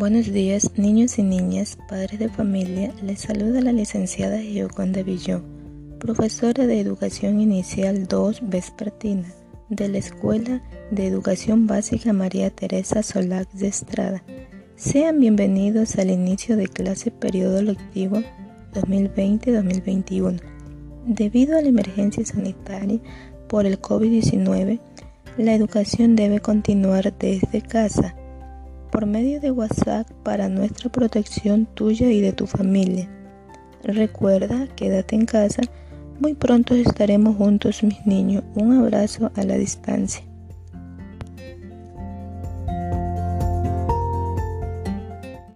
Buenos días, niños y niñas, padres de familia. Les saluda la licenciada Gioconda Villó, profesora de Educación Inicial 2 Vespertina de la Escuela de Educación Básica María Teresa Solac de Estrada. Sean bienvenidos al inicio de clase periodo lectivo 2020-2021. Debido a la emergencia sanitaria por el COVID-19, la educación debe continuar desde casa por medio de WhatsApp para nuestra protección tuya y de tu familia. Recuerda, quédate en casa, muy pronto estaremos juntos mis niños. Un abrazo a la distancia.